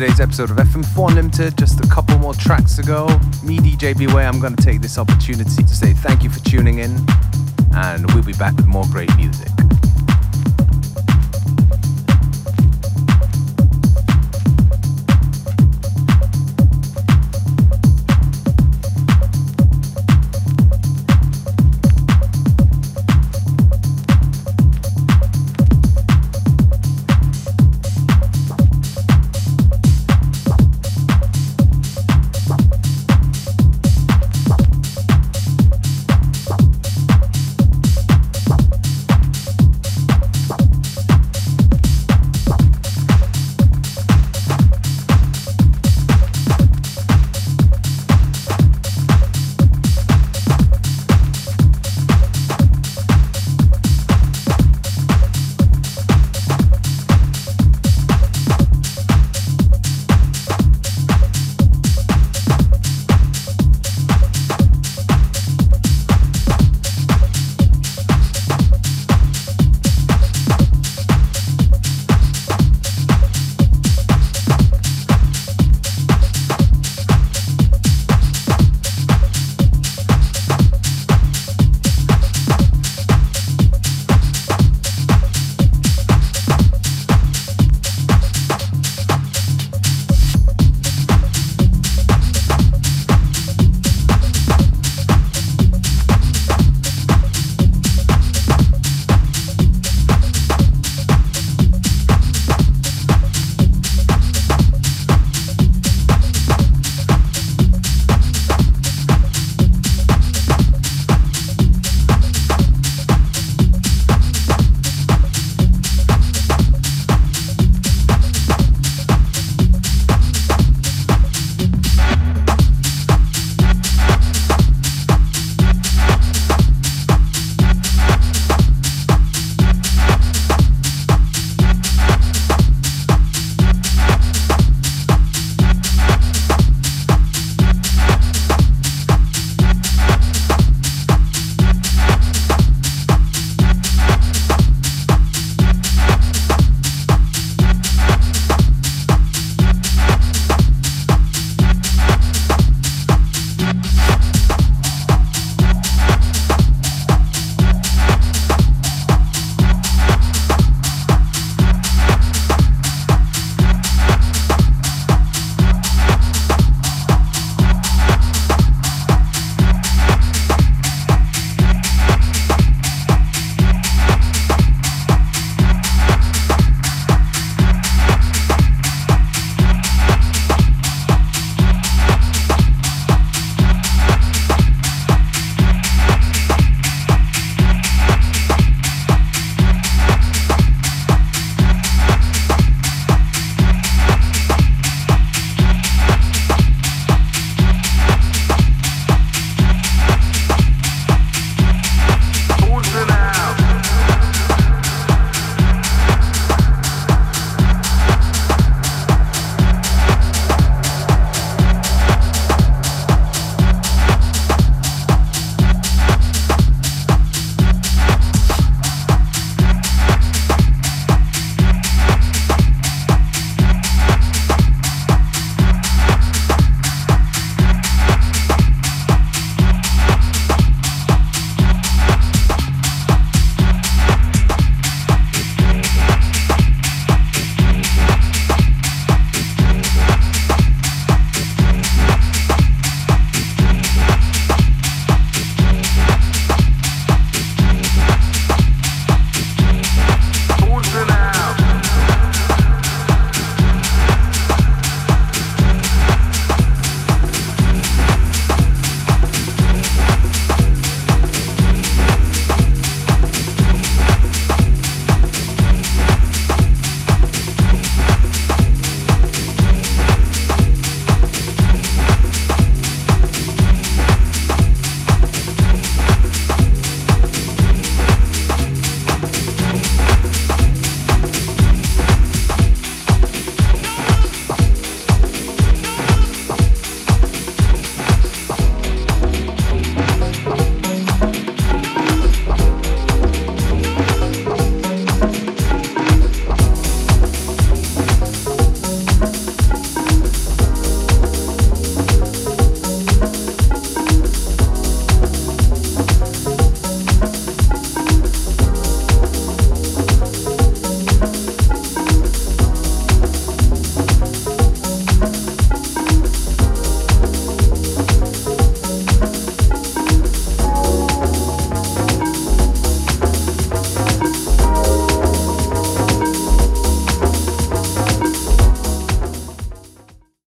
Today's episode of FM4 Unlimited. Just a couple more tracks to go. Me, DJ Beware, I'm going to take this opportunity to say thank you for tuning in, and we'll be back with more great music.